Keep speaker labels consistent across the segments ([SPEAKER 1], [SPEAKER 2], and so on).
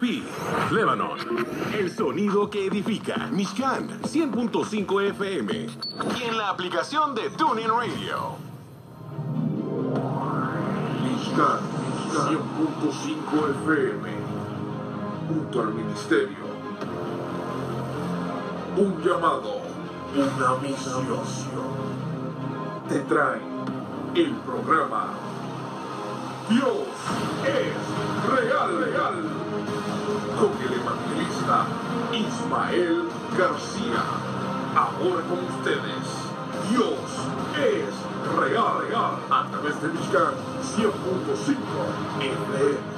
[SPEAKER 1] Pi, Lebanon. El sonido que edifica. Mishkan, 100.5 FM. Y en la aplicación de TuneIn Radio.
[SPEAKER 2] Mishkan, 100.5 FM. Junto al ministerio. Un llamado, una misión. Te trae el programa Dios es real, real. Con el evangelista Ismael García. Ahora con ustedes, Dios es real, real. A través de Mishkan 100.5 FM.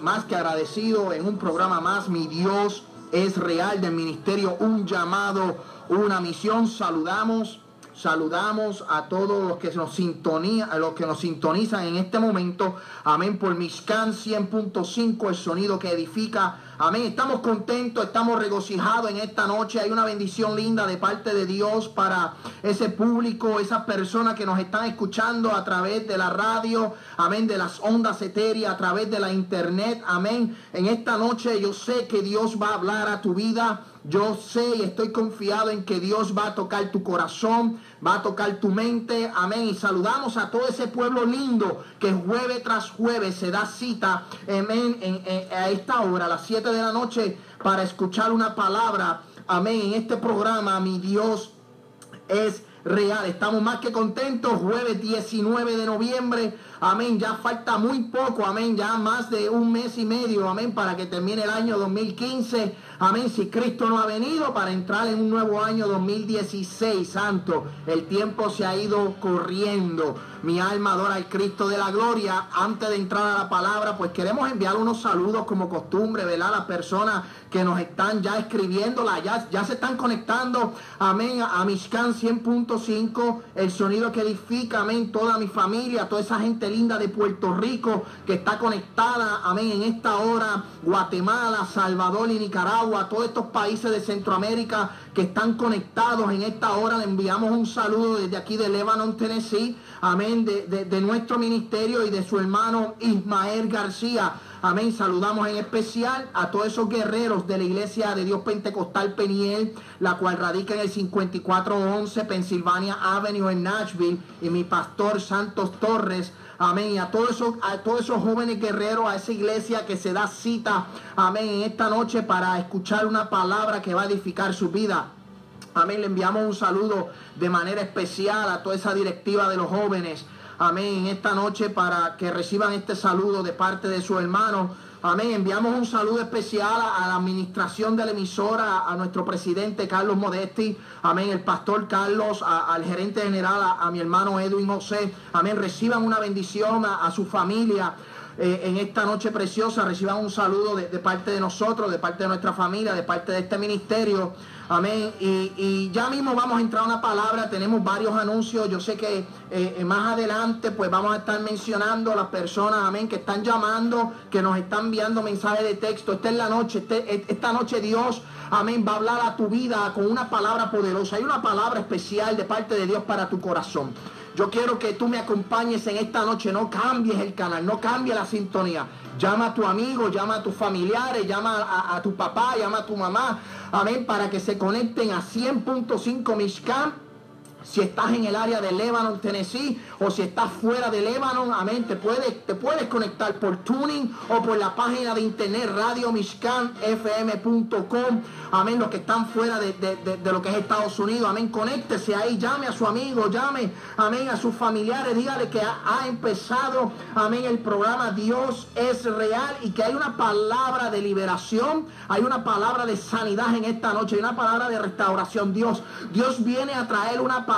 [SPEAKER 3] Más que agradecidos en un programa más. Mi Dios es real del ministerio. Un llamado, una misión. Saludamos. Saludamos a todos los que nos sintonía, los que nos sintonizan en este momento. Amén. Por Mishkan 100.5, el sonido que edifica. Amén. Estamos contentos, estamos regocijados en esta noche. Hay una bendición linda de parte de Dios para ese público, esas personas que nos están escuchando a través de la radio. Amén. De las ondas etéreas, a través de la internet. Amén. En esta noche yo sé que Dios va a hablar a tu vida. Yo sé y estoy confiado en que Dios va a tocar tu corazón, va a tocar tu mente. Amén. Y saludamos a todo ese pueblo lindo que jueves tras jueves se da cita amén, en- a esta hora, a las 7 de la noche, para escuchar una palabra. Amén. En este programa, mi Dios es real. Estamos más que contentos. Jueves 19 de noviembre. Amén. Ya falta muy poco. Amén. Ya más de un mes y medio. Amén. Para que termine el año 2015. Amén. Si Cristo no ha venido para entrar en un nuevo año 2016. Santo. El tiempo se ha ido corriendo. Mi alma adora al Cristo de la gloria. Antes de entrar a la palabra, pues queremos enviar unos saludos como costumbre, ¿verdad? Las personas que nos están ya escribiéndola, ya, ya se están conectando, amén, a Mishkan 100.5, el sonido que edifica, amén, toda mi familia, toda esa gente linda de Puerto Rico que está conectada, amén, en esta hora, Guatemala, Salvador y Nicaragua, todos estos países de Centroamérica que están conectados en esta hora, le enviamos un saludo desde aquí de Lebanon, Tennessee, amén, de nuestro ministerio y de su hermano Ismael García. Amén. Saludamos en especial a todos esos guerreros de la Iglesia de Dios Pentecostal Peniel, la cual radica en el 5411 Pennsylvania Avenue en Nashville, y mi pastor Santos Torres. Amén. Y a todos esos, a todos esos jóvenes guerreros, a esa iglesia que se da cita, amén, en esta noche para escuchar una palabra que va a edificar su vida. Amén. Le enviamos un saludo de manera especial a toda esa directiva de los jóvenes amén, en esta noche para que reciban este saludo de parte de su hermano. Amén. Enviamos un saludo especial a, la administración de la emisora, a, nuestro presidente Carlos Modesti, amén, el pastor Carlos, al gerente general, a, mi hermano Edwin José. Amén. Reciban una bendición a, su familia. Eh, en esta noche preciosa reciban un saludo de, parte de nosotros, de parte de nuestra familia, de parte de este ministerio. Amén. Y, ya mismo vamos a entrar a una palabra. Tenemos varios anuncios. Yo sé que eh, más adelante pues vamos a estar mencionando a las personas, amén, que están llamando, que nos están enviando mensajes de texto. Esta es la noche. Este, esta noche Dios, amén, va a hablar a tu vida con una palabra poderosa. Hay una palabra especial de parte de Dios para tu corazón. Yo quiero que tú me acompañes en esta noche. No cambies el canal, no cambies la sintonía. Llama a tu amigo, llama a tus familiares, llama a, tu papá, llama a tu mamá. Amén, para que se conecten a 100.5 Mishkan si estás en el área de Lebanon, Tennessee, o si estás fuera de Lebanon, amén, te puedes, te puedes conectar por tuning o por la página de internet radiomishkanfm.com, amén, los que están fuera de, lo que es Estados Unidos, amén, conéctese ahí, llame a su amigo, llame, amén, a sus familiares, dígale que ha, ha empezado, amén, el programa Dios es real y que hay una palabra de liberación, hay una palabra de sanidad en esta noche, hay una palabra de restauración, Dios, Dios viene a traer una palabra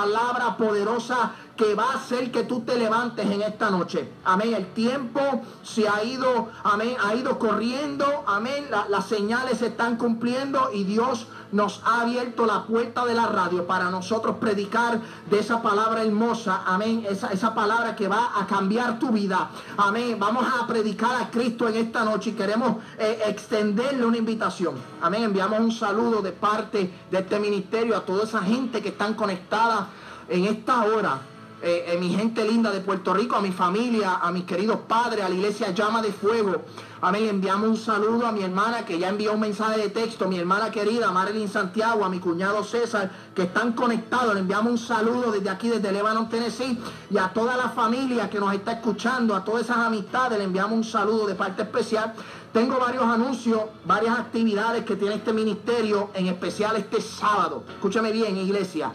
[SPEAKER 3] poderosa que va a hacer que tú te levantes en esta noche. Amén. El tiempo se ha ido, amén, ha ido corriendo. Amén. las señales se están cumpliendo y Dios nos ha abierto la puerta de la radio para nosotros predicar de esa palabra hermosa. Amén. Esa, esa palabra que va a cambiar tu vida. Amén. Vamos a predicar a Cristo en esta noche y queremos eh, extenderle una invitación. Amén. Enviamos un saludo de parte de este ministerio a toda esa gente que están conectada en esta hora eh, eh, mi gente linda de Puerto Rico, a mi familia, a mis queridos padres, a la iglesia Llama de Fuego. Amén. Enviamos un saludo a mi hermana que ya envió un mensaje de texto, mi hermana querida Marilyn Santiago, a mi cuñado César, que están conectados. Le enviamos un saludo desde aquí, desde Lebanon, Tennessee, y a toda la familia que nos está escuchando, a todas esas amistades, le enviamos un saludo de parte especial. Tengo varios anuncios, varias actividades que tiene este ministerio, en especial este sábado. Escúchame bien, iglesia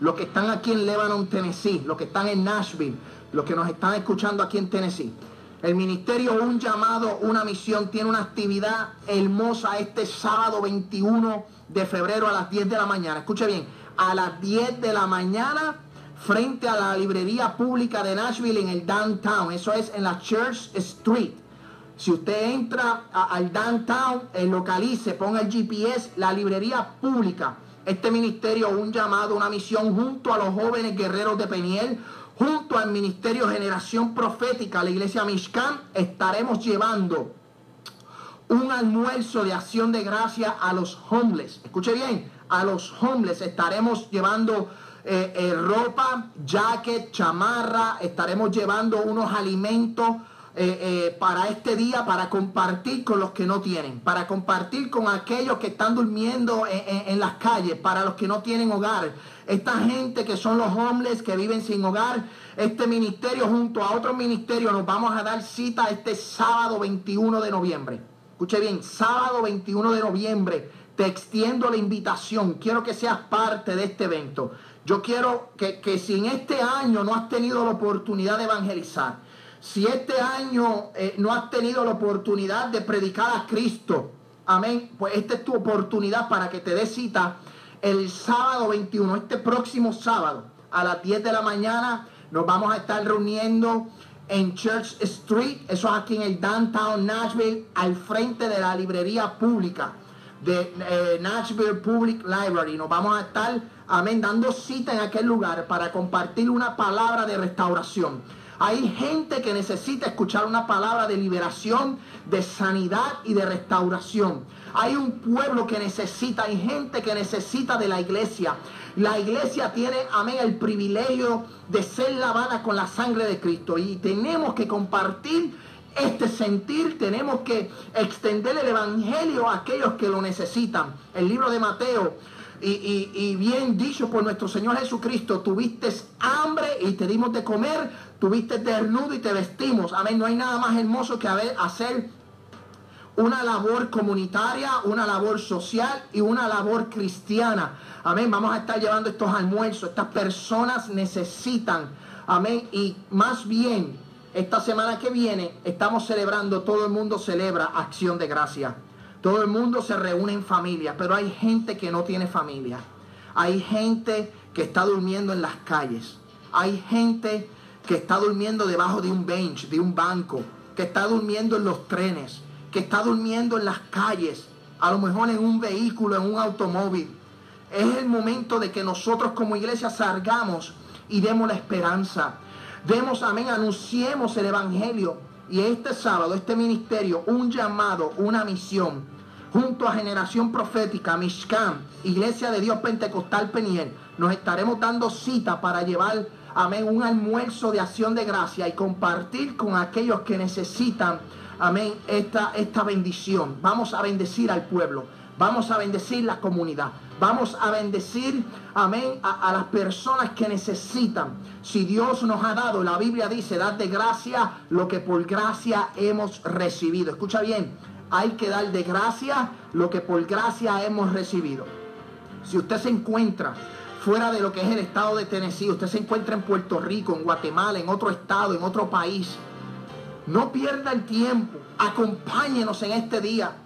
[SPEAKER 3] los que están aquí en Lebanon, Tennessee, los que están en Nashville, los que nos están escuchando aquí en Tennessee. El ministerio Un llamado, una misión, tiene una actividad hermosa este sábado 21 de febrero a las 10 de la mañana. Escuche bien, a las 10 de la mañana frente a la librería pública de Nashville en el downtown. Eso es en la Church Street. Si usted entra al downtown, localice, ponga el GPS, la librería pública este ministerio un llamado, una misión junto a los jóvenes guerreros de Peniel, junto al ministerio Generación Profética, la iglesia Mishkan, estaremos llevando un almuerzo de acción de gracia a los homeless. Escuche bien, a los homeless estaremos llevando eh, eh, ropa, jacket, chamarra, estaremos llevando unos alimentos eh, eh, para este día, para compartir con los que no tienen, para compartir con aquellos que están durmiendo en, las calles, para los que no tienen hogar. Esta gente que son los homeless, que viven sin hogar, este ministerio junto a otro ministerio nos vamos a dar cita este sábado 21 de noviembre. Escuche bien, sábado 21 de noviembre te extiendo la invitación. Quiero que seas parte de este evento. Yo quiero que, que si en este año no has tenido la oportunidad de evangelizar, si este año eh, no has tenido la oportunidad de predicar a Cristo, amén, pues esta es tu oportunidad para que te des cita el sábado 21, este próximo sábado, a las 10 de la mañana, nos vamos a estar reuniendo en Church Street, eso es aquí en el downtown Nashville, al frente de la librería pública de eh, Nashville Public Library. Nos vamos a estar, amén, dando cita en aquel lugar para compartir una palabra de restauración. Hay gente que necesita escuchar una palabra de liberación, de sanidad y de restauración. Hay un pueblo que necesita, hay gente que necesita de la iglesia. La iglesia tiene, amén, el privilegio de ser lavada con la sangre de Cristo. Y tenemos que compartir este sentir, tenemos que extender el Evangelio a aquellos que lo necesitan. El libro de Mateo y, bien dicho por nuestro Señor Jesucristo, tuviste hambre y te dimos de comer, tuviste desnudo y te vestimos. Amén, no hay nada más hermoso que hacer una labor comunitaria, una labor social y una labor cristiana. Amén, vamos a estar llevando estos almuerzos. Estas personas necesitan, amén, y más bien, esta semana que viene estamos celebrando, todo el mundo celebra acción de gracia. Todo el mundo se reúne en familia, pero hay gente que no tiene familia. Hay gente que está durmiendo en las calles. Hay gente que está durmiendo debajo de un bench, de un banco, que está durmiendo en los trenes, que está durmiendo en las calles, a lo mejor en un vehículo, en un automóvil. Es el momento de que nosotros como iglesia salgamos y demos la esperanza. Demos, amén, anunciemos el Evangelio. Y este sábado, este ministerio, un llamado, una misión junto a Generación Profética, Mishkan, Iglesia de Dios Pentecostal Peniel, nos estaremos dando cita para llevar, amén, un almuerzo de acción de gracia y compartir con aquellos que necesitan, amén, esta, esta bendición. Vamos a bendecir al pueblo, vamos a bendecir la comunidad, vamos a bendecir, amén, a, las personas que necesitan. Si Dios nos ha dado, la Biblia dice, dad de gracia lo que por gracia hemos recibido. Escucha bien hay que dar de gracia lo que por gracia hemos recibido. Si usted se encuentra fuera de lo que es el estado de Tennessee, usted se encuentra en Puerto Rico, en Guatemala, en otro estado, en otro país, no pierda el tiempo, acompáñenos en este día.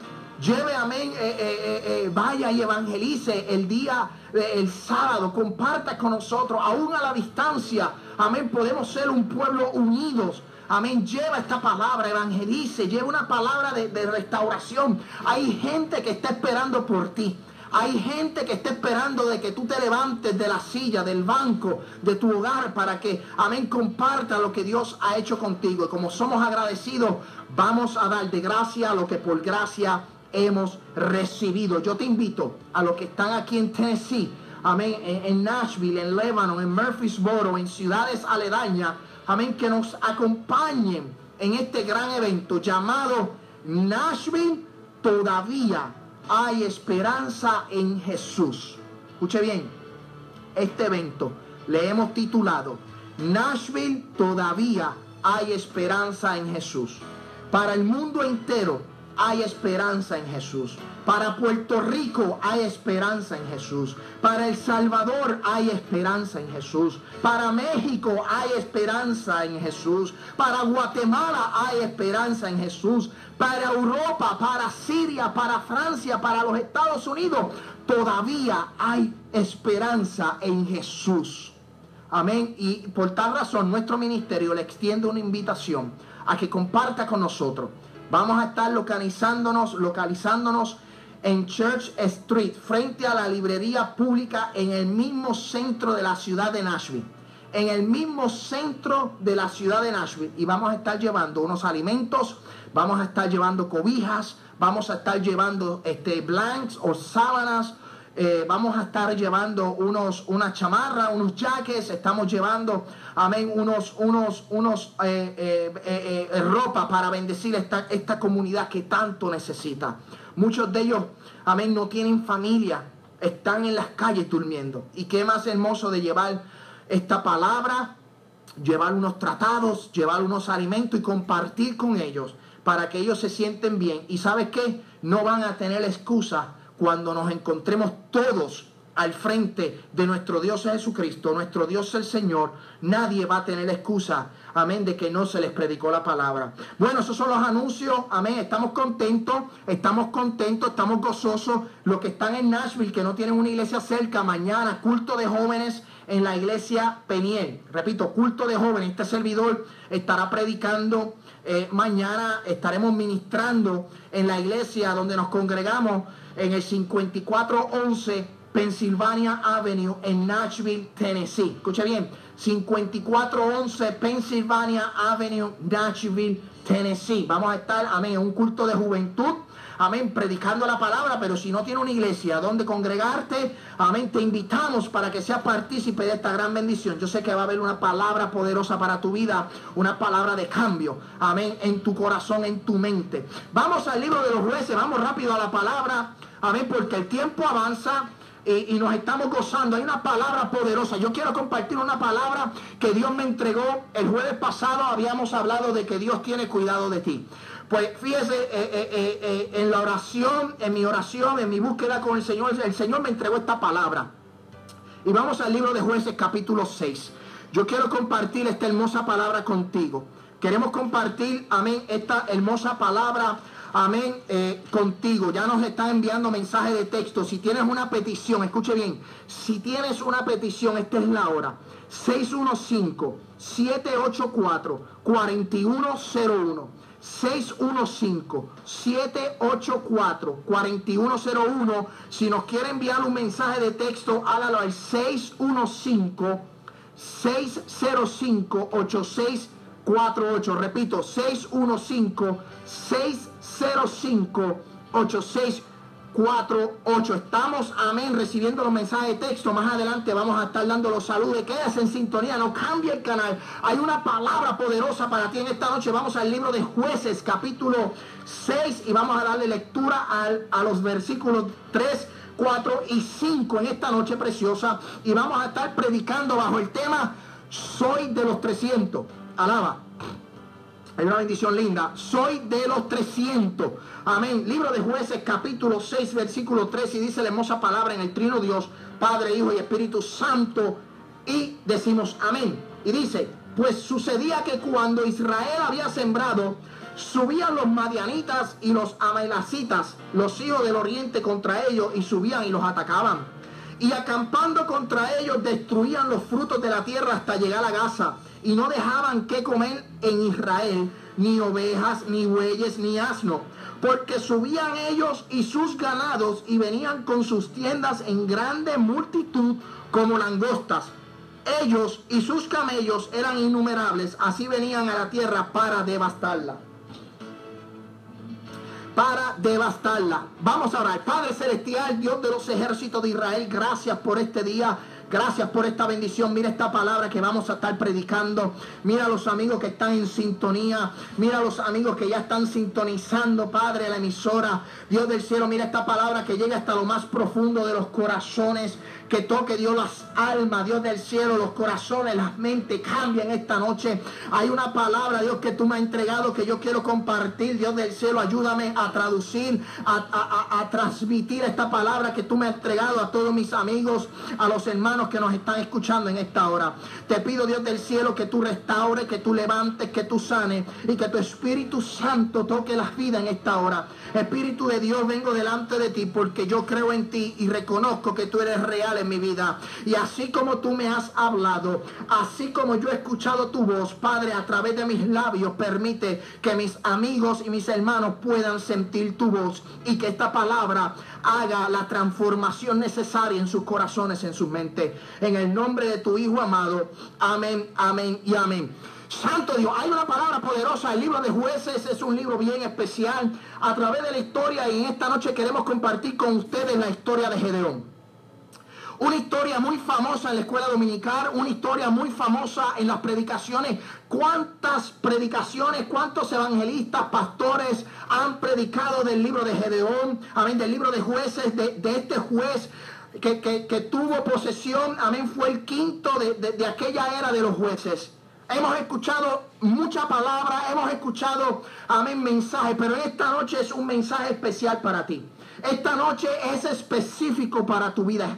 [SPEAKER 3] Lleve, amén, eh, eh, eh, vaya y evangelice el día, el sábado, comparta con nosotros, aún a la distancia. Amén, podemos ser un pueblo unidos Amén. Lleva esta palabra, evangelice, lleva una palabra de, restauración. Hay gente que está esperando por ti. Hay gente que está esperando de que tú te levantes de la silla, del banco, de tu hogar, para que, amén, comparta lo que Dios ha hecho contigo. Y como somos agradecidos, vamos a dar de gracia lo que por gracia hemos recibido. Yo te invito a los que están aquí en Tennessee, amén, en, Nashville, en Lebanon, en Murfreesboro, en ciudades aledañas, amén, que nos acompañen en este gran evento llamado Nashville. Todavía hay esperanza en Jesús. Escuche bien, este evento le hemos titulado Nashville. Todavía hay esperanza en Jesús. Para el mundo entero hay esperanza en Jesús. Para Puerto Rico hay esperanza en Jesús. Para El Salvador hay esperanza en Jesús. Para México hay esperanza en Jesús. Para Guatemala hay esperanza en Jesús. Para Europa, para Siria, para Francia, para los Estados Unidos, todavía hay esperanza en Jesús. Amén. Y por tal razón nuestro ministerio le extiende una invitación a que comparta con nosotros Vamos a estar localizándonos, localizándonos en Church Street, frente a la librería pública en el mismo centro de la ciudad de Nashville. En el mismo centro de la ciudad de Nashville. Y vamos a estar llevando unos alimentos, vamos a estar llevando cobijas, vamos a estar llevando este, blanks o sábanas, eh, vamos a estar llevando unos, una chamarra, unos jackets, estamos llevando, amén, unos, unos, unos eh, eh, ropa para bendecir esta, esta comunidad que tanto necesita. Muchos de ellos, amén, no tienen familia, están en las calles durmiendo. Y qué más hermoso de llevar esta palabra, llevar unos tratados, llevar unos alimentos y compartir con ellos para que ellos se sienten bien. Y sabes qué, no van a tener excusa cuando nos encontremos todos al frente de nuestro Dios Jesucristo, nuestro Dios el Señor, nadie va a tener excusa, amén, de que no se les predicó la palabra. Bueno, esos son los anuncios, amén, estamos contentos, estamos contentos, estamos gozosos. Los que están en Nashville, que no tienen una iglesia cerca, mañana, culto de jóvenes en la iglesia Peniel. Repito, culto de jóvenes, este servidor estará predicando. Eh, mañana estaremos ministrando en la iglesia donde nos congregamos en el 5411 Pennsylvania Avenue en Nashville, Tennessee. Escuche bien, 5411 Pennsylvania Avenue, Nashville, Tennessee. Vamos a estar, amén, en un culto de juventud amén, predicando la palabra, pero si no tiene una iglesia donde congregarte, amén, te invitamos para que seas partícipe de esta gran bendición. Yo sé que va a haber una palabra poderosa para tu vida, una palabra de cambio, amén, en tu corazón, en tu mente. Vamos al libro de los jueces, vamos rápido a la palabra, amén, porque el tiempo avanza. Y, nos estamos gozando. Hay una palabra poderosa. Yo quiero compartir una palabra que Dios me entregó. El jueves pasado habíamos hablado de que Dios tiene cuidado de ti. Pues fíjese, eh, eh, eh, en la oración, en mi oración, en mi búsqueda con el Señor, el Señor me entregó esta palabra. Y vamos al libro de jueces capítulo 6. Yo quiero compartir esta hermosa palabra contigo. Queremos compartir, amén, esta hermosa palabra, amén, contigo. Ya nos está enviando mensaje de texto. Si tienes una petición, escuche bien, si tienes una petición, esta es la hora. 615-784-4101. 615-784-4101. Si nos quiere enviar un mensaje de texto, hágalo al 615-605-8648. Repito, 615-605-8648. 4.8. Estamos, amén, recibiendo los mensajes de texto. Más adelante vamos a estar dando los saludos. Quédese en sintonía, no cambie el canal. Hay una palabra poderosa para ti en esta noche. Vamos al libro de jueces, capítulo 6, y vamos a darle lectura a los versículos 3. 4 y 5 en esta noche preciosa y vamos a estar predicando bajo el tema Soy de los 300. Alaba. Hay una bendición linda. Soy de los 300. Amén. Libro de jueces capítulo 6 versículo 3 y dice la hermosa palabra en el trino Dios, Padre, Hijo y Espíritu Santo. Y decimos amén. Y dice, pues sucedía que cuando Israel había sembrado, subían los madianitas y los amelacitas, los hijos del oriente contra ellos, y subían y los atacaban. Y acampando contra ellos, destruían los frutos de la tierra hasta llegar a Gaza y no dejaban que comer en Israel ni ovejas, ni bueyes, ni asno, porque subían ellos y sus ganados y venían con sus tiendas en grande multitud como langostas. Ellos y sus camellos eran innumerables, así venían a la tierra para devastarla. Para devastarla. Vamos a orar. Padre Celestial, Dios de los ejércitos de Israel, gracias por este día. Gracias por esta bendición. Mira esta palabra que vamos a estar predicando. Mira los amigos que están en sintonía. Mira los amigos que ya están sintonizando, Padre, la emisora. Dios del cielo, mira esta palabra que llega hasta lo más profundo de los corazones que toque Dios las almas, Dios del cielo, los corazones, las mentes cambian esta noche. Hay una palabra, Dios, que tú me has entregado que yo quiero compartir, Dios del cielo, ayúdame a traducir, a, transmitir esta palabra que tú me has entregado a todos mis amigos, a los hermanos que nos están escuchando en esta hora. Te pido, Dios del cielo, que tú restaures, que tú levantes, que tú sanes y que tu Espíritu Santo toque las vidas en esta hora. Espíritu de Dios, vengo delante de ti porque yo creo en ti y reconozco que tú eres real en mi vida. Y así como tú me has hablado, así como yo he escuchado tu voz, Padre, a través de mis labios, permite que mis amigos y mis hermanos puedan sentir tu voz y que esta palabra haga la transformación necesaria en sus corazones, en sus mentes. En el nombre de tu Hijo amado. Amén, amén y amén. Santo Dios, hay una palabra poderosa. El libro de jueces es un libro bien especial a través de la historia y en esta noche queremos compartir con ustedes la historia de Gedeón. Una historia muy famosa en la escuela dominical, una historia muy famosa en las predicaciones. ¿Cuántas predicaciones, cuántos evangelistas, pastores han predicado del libro de Gedeón? Amén, del libro de jueces, de, este juez que, tuvo posesión, amén, fue el quinto de, de aquella era de los jueces. Hemos escuchado mucha palabra, hemos escuchado, amén, mensaje, pero esta noche es un mensaje especial para ti. Esta noche es específico para tu vida.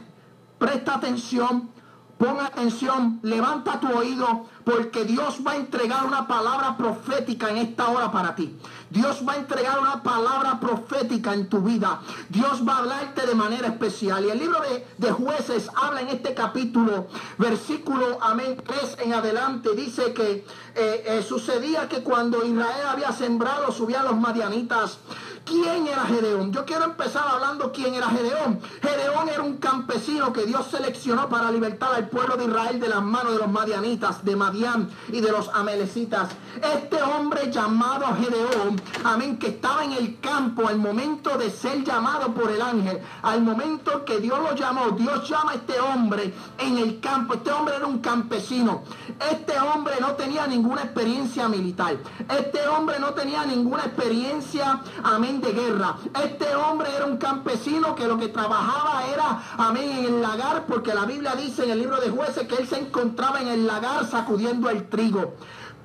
[SPEAKER 3] Presta atención, pon atención, levanta tu oído, porque Dios va a entregar una palabra profética en esta hora para ti. Dios va a entregar una palabra profética en tu vida. Dios va a hablarte de manera especial. Y el libro de, jueces habla en este capítulo, versículo, amén, 3 en adelante, dice que eh, eh, sucedía que cuando Israel había sembrado, subían los madianitas ¿Quién era Gedeón? Yo quiero empezar hablando quién era Gedeón. Gedeón era un campesino que Dios seleccionó para libertar al pueblo de Israel de las manos de los madianitas, de Madián y de los amelecitas. Este hombre llamado Gedeón, amén, que estaba en el campo al momento de ser llamado por el ángel, al momento que Dios lo llamó, Dios llama a este hombre en el campo. Este hombre era un campesino. Este hombre no tenía ninguna experiencia militar. Este hombre no tenía ninguna experiencia, amén, de guerra. Este hombre era un campesino que lo que trabajaba era, amén, en el lagar, porque la Biblia dice en el libro de jueces que él se encontraba en el lagar sacudiendo el trigo.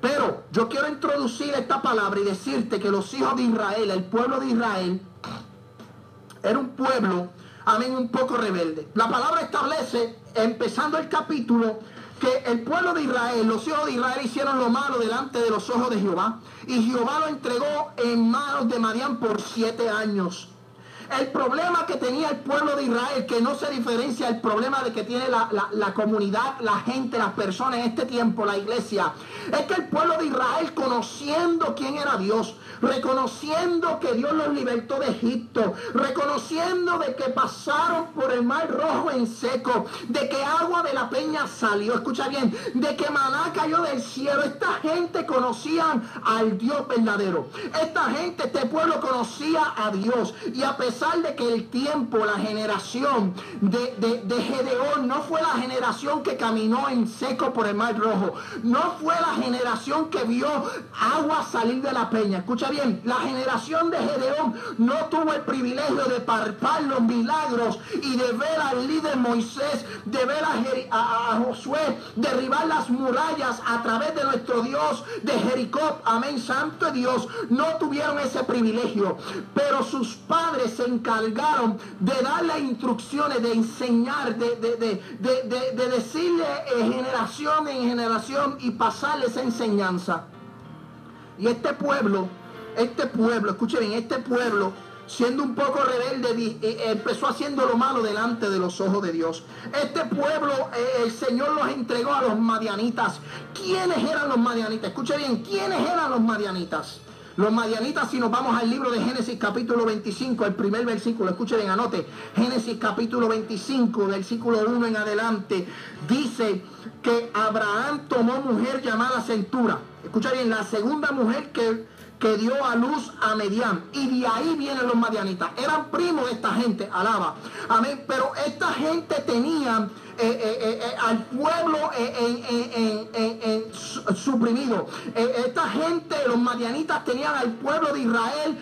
[SPEAKER 3] Pero yo quiero introducir esta palabra y decirte que los hijos de Israel, el pueblo de Israel, era un pueblo, amén, un poco rebelde. La palabra establece, empezando el capítulo, que el pueblo de Israel, los hijos de Israel hicieron lo malo delante de los ojos de Jehová. Y Jehová lo entregó en manos de Madián por siete años. El problema que tenía el pueblo de Israel, que no se diferencia el problema de que tiene la, la, comunidad, la gente, las personas en este tiempo, la iglesia, es que el pueblo de Israel, conociendo quién era Dios, reconociendo que Dios los libertó de Egipto, reconociendo de que pasaron por el mar rojo en seco, de que agua de la peña salió, escucha bien, de que maná cayó del cielo, esta gente conocían al Dios verdadero, esta gente, este pueblo conocía a Dios. Y a pesar de que el tiempo, la generación de, de, de, Gedeón no fue la generación que caminó en seco por el mar rojo, no fue la generación que vio agua salir de la peña. Escucha bien, la generación de Gedeón no tuvo el privilegio de parpar los milagros y de ver al líder Moisés, de ver a, a, a Josué derribar las murallas a través de nuestro Dios de Jericó. Amén, santo Dios. No tuvieron ese privilegio, pero sus padres se encargaron de darle instrucciones, de enseñar, de, de, de, de decirle en generación en generación y pasarle esa enseñanza. Y este pueblo, este pueblo, escuchen bien, este pueblo, siendo un poco rebelde, empezó haciendo lo malo delante de los ojos de Dios. Este pueblo, eh, el Señor los entregó a los madianitas. ¿Quiénes eran los madianitas? Escuchen bien, ¿quiénes eran los madianitas? Los madianitas, si nos vamos al libro de Génesis capítulo 25, el primer versículo, escuchen bien, anote, Génesis capítulo 25, versículo 1 en adelante, dice que Abraham tomó mujer llamada Centura. Escucha bien, la segunda mujer que, que dio a luz a Medián. Y de ahí vienen los madianitas. Eran primos de esta gente, alaba. Amén. Pero esta gente tenía al pueblo suprimido. esta gente, los madianitas, tenían al pueblo de Israel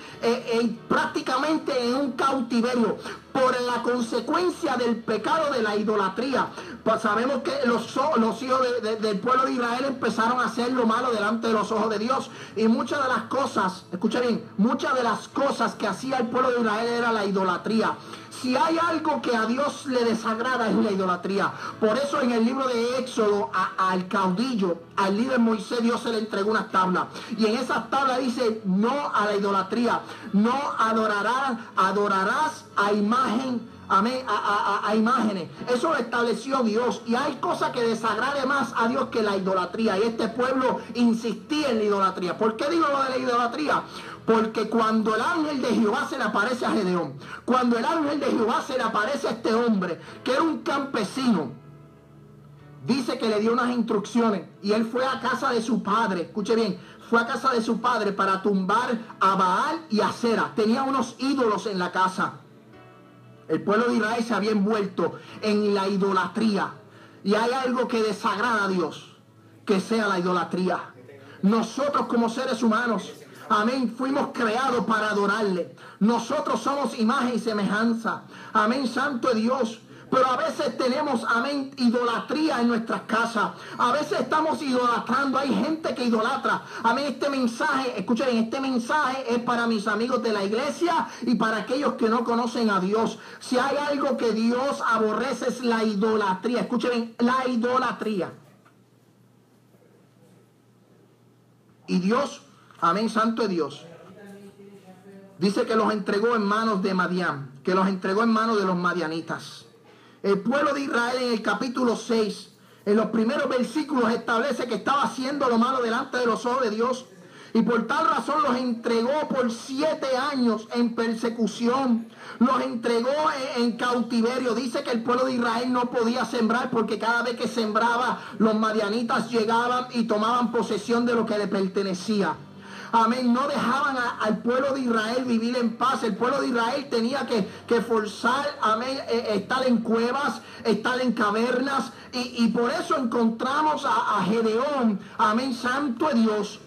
[SPEAKER 3] prácticamente en un cautiverio por la consecuencia del pecado de la idolatría. Pues sabemos que los, los hijos de, de, del pueblo de Israel empezaron a hacer lo malo delante de los ojos de Dios. Y muchas de las cosas, escucha bien, muchas de las cosas que hacía el pueblo de Israel era la idolatría. Si hay algo que a Dios le desagrada es la idolatría. Por eso en el libro de Éxodo al caudillo, al líder Moisés, Dios se le entregó una tabla. Y en esa tabla dice no a la idolatría. No adorarás, adorarás a imagen Amén, a, a, a, imágenes. Eso lo estableció Dios. Y hay cosas que desagrade más a Dios que la idolatría. Y este pueblo insistía en la idolatría. ¿Por qué digo lo de la idolatría? Porque cuando el ángel de Jehová se le aparece a Gedeón, cuando el ángel de Jehová se le aparece a este hombre, que era un campesino, dice que le dio unas instrucciones y él fue a casa de su padre, escuche bien, fue a casa de su padre para tumbar a Baal y a Sera. Tenía unos ídolos en la casa. El pueblo de Israel se había envuelto en la idolatría. Y hay algo que desagrada a Dios, que sea la idolatría. Nosotros como seres humanos, amén, fuimos creados para adorarle. Nosotros somos imagen y semejanza. Amén, santo Dios. Pero a veces tenemos, amén, idolatría en nuestras casas. A veces estamos idolatrando. Hay gente que idolatra. Amén, este mensaje, escuchen, este mensaje es para mis amigos de la iglesia y para aquellos que no conocen a Dios. Si hay algo que Dios aborrece es la idolatría. Escuchen, la idolatría. Y Dios, amén, santo Dios. Dice que los entregó en manos de Madián, que los entregó en manos de los madianitas. El pueblo de Israel en el capítulo 6, en los primeros versículos establece que estaba haciendo lo malo delante de los ojos de Dios. Y por tal razón los entregó por siete años en persecución. Los entregó en, cautiverio. Dice que el pueblo de Israel no podía sembrar porque cada vez que sembraba los madianitas llegaban y tomaban posesión de lo que le pertenecía. Amén. No dejaban al pueblo de Israel vivir en paz. El pueblo de Israel tenía que, forzar, amén, eh, estar en cuevas, estar en cavernas. Y, por eso encontramos a, a Gedeón, amén, santo de Dios,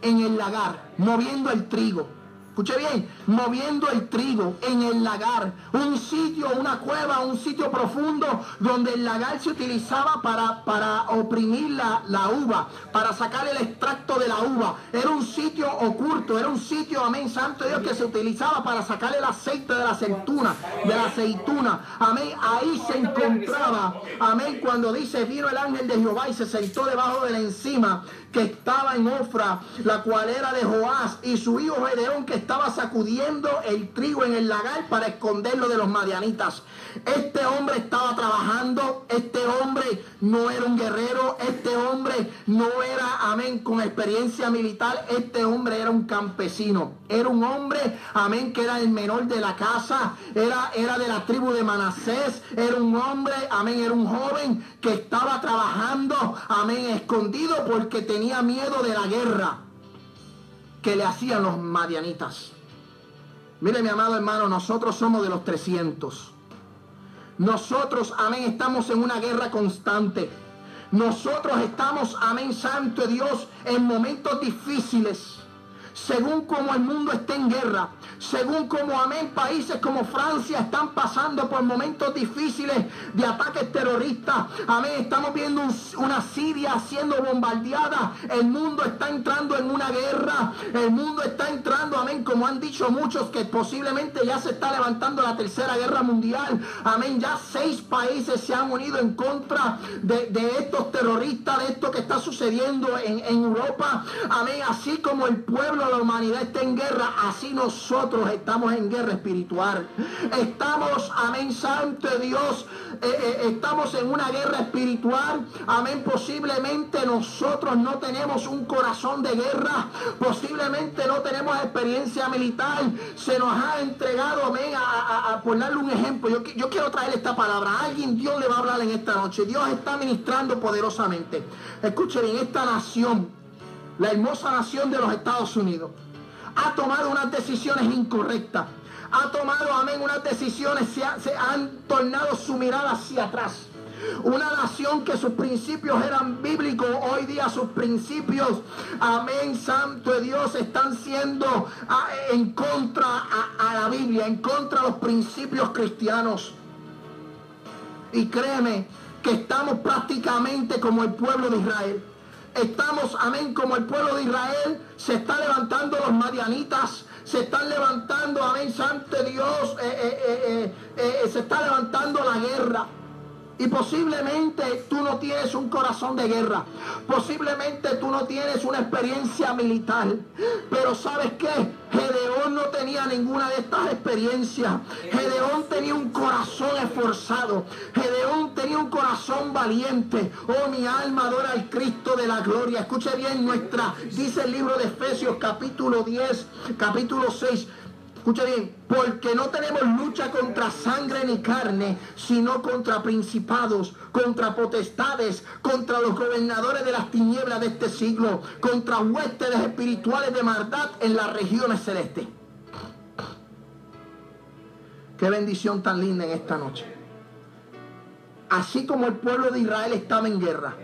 [SPEAKER 3] en el lagar, moviendo el trigo. Escuche bien, moviendo el trigo en el lagar, un sitio, una cueva, un sitio profundo donde el lagar se utilizaba para, para oprimir la, la, uva, para sacar el extracto de la uva. Era un sitio oculto, era un sitio, amén, santo Dios, que se utilizaba para sacar el aceite de la aceituna, de la aceituna. Amén, ahí se encontraba, amén, cuando dice, vino el ángel de Jehová y se sentó debajo de la encima que estaba en Ofra, la cual era de Joás, y su hijo Gedeón que estaba sacudiendo el trigo en el lagar para esconderlo de los madianitas. Este hombre estaba trabajando, este hombre no era un guerrero, este hombre no era, amén, con experiencia militar, este hombre era un campesino, era un hombre, amén, que era el menor de la casa, era, era de la tribu de Manasés, era un hombre, amén, era un joven que estaba trabajando, amén, escondido porque tenía miedo de la guerra que le hacían los madianitas. Mire mi amado hermano, nosotros somos de los 300. Nosotros, amén, estamos en una guerra constante. Nosotros estamos, amén, santo Dios, en momentos difíciles según como el mundo está en guerra, según como, amén, países como Francia están pasando por momentos difíciles de ataques terroristas, amén, estamos viendo una Siria siendo bombardeada, el mundo está entrando en una guerra, el mundo está entrando, amén, como han dicho muchos, que posiblemente ya se está levantando la tercera guerra mundial, amén, ya seis países se han unido en contra de, estos terroristas, de esto que está sucediendo en, en Europa, amén, así como el pueblo la humanidad está en guerra, así nosotros estamos en guerra espiritual. Estamos, amén, santo Dios, eh, eh, estamos en una guerra espiritual. Amén, posiblemente nosotros no tenemos un corazón de guerra, posiblemente no tenemos experiencia militar. Se nos ha entregado, amén, a, a, darle un ejemplo. Yo, quiero traer esta palabra. Alguien Dios le va a hablar en esta noche. Dios está ministrando poderosamente. Escuchen, en esta nación la hermosa nación de los Estados Unidos, ha tomado unas decisiones incorrectas. Ha tomado, amén, unas decisiones, se, se han tornado su mirada hacia atrás. Una nación que sus principios eran bíblicos, hoy día sus principios, amén, santo de Dios, están siendo ah, en contra a, a la Biblia, en contra de los principios cristianos. Y créeme que estamos prácticamente como el pueblo de Israel. Estamos, amén, como el pueblo de Israel, se está levantando los marianitas, se están levantando, amén, santo Dios, eh, eh, eh, se está levantando la guerra. Y posiblemente tú no tienes un corazón de guerra. Posiblemente tú no tienes una experiencia militar. Pero ¿sabes qué? Gedeón no tenía ninguna de estas experiencias. Gedeón tenía un corazón esforzado. Gedeón tenía un corazón valiente. Oh, mi alma adora al Cristo de la gloria. Escuche bien nuestra, dice el libro de Efesios capítulo 10, capítulo 6. Escucha bien, porque no tenemos lucha contra sangre ni carne, sino contra principados, contra potestades, contra los gobernadores de las tinieblas de este siglo, contra huéspedes espirituales de maldad en las regiones celestes. Qué bendición tan linda en esta noche. Así como el pueblo de Israel estaba en guerra,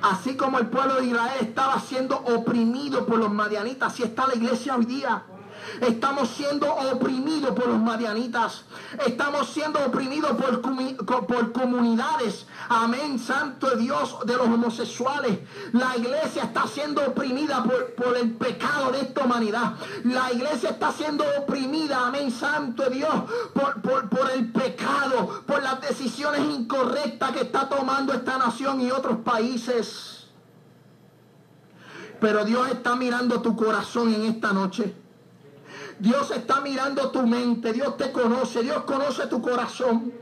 [SPEAKER 3] así como el pueblo de Israel estaba siendo oprimido por los madianitas, así está la iglesia hoy día. Estamos siendo oprimidos por los madianitas. Estamos siendo oprimidos por, comunidades. Amén, santo Dios de los homosexuales. La iglesia está siendo oprimida por, el pecado de esta humanidad. La iglesia está siendo oprimida, amén, santo Dios, por, por el pecado, por las decisiones incorrectas que está tomando esta nación y otros países. Pero Dios está mirando tu corazón en esta noche. Dios está mirando tu mente, Dios te conoce, Dios conoce tu corazón.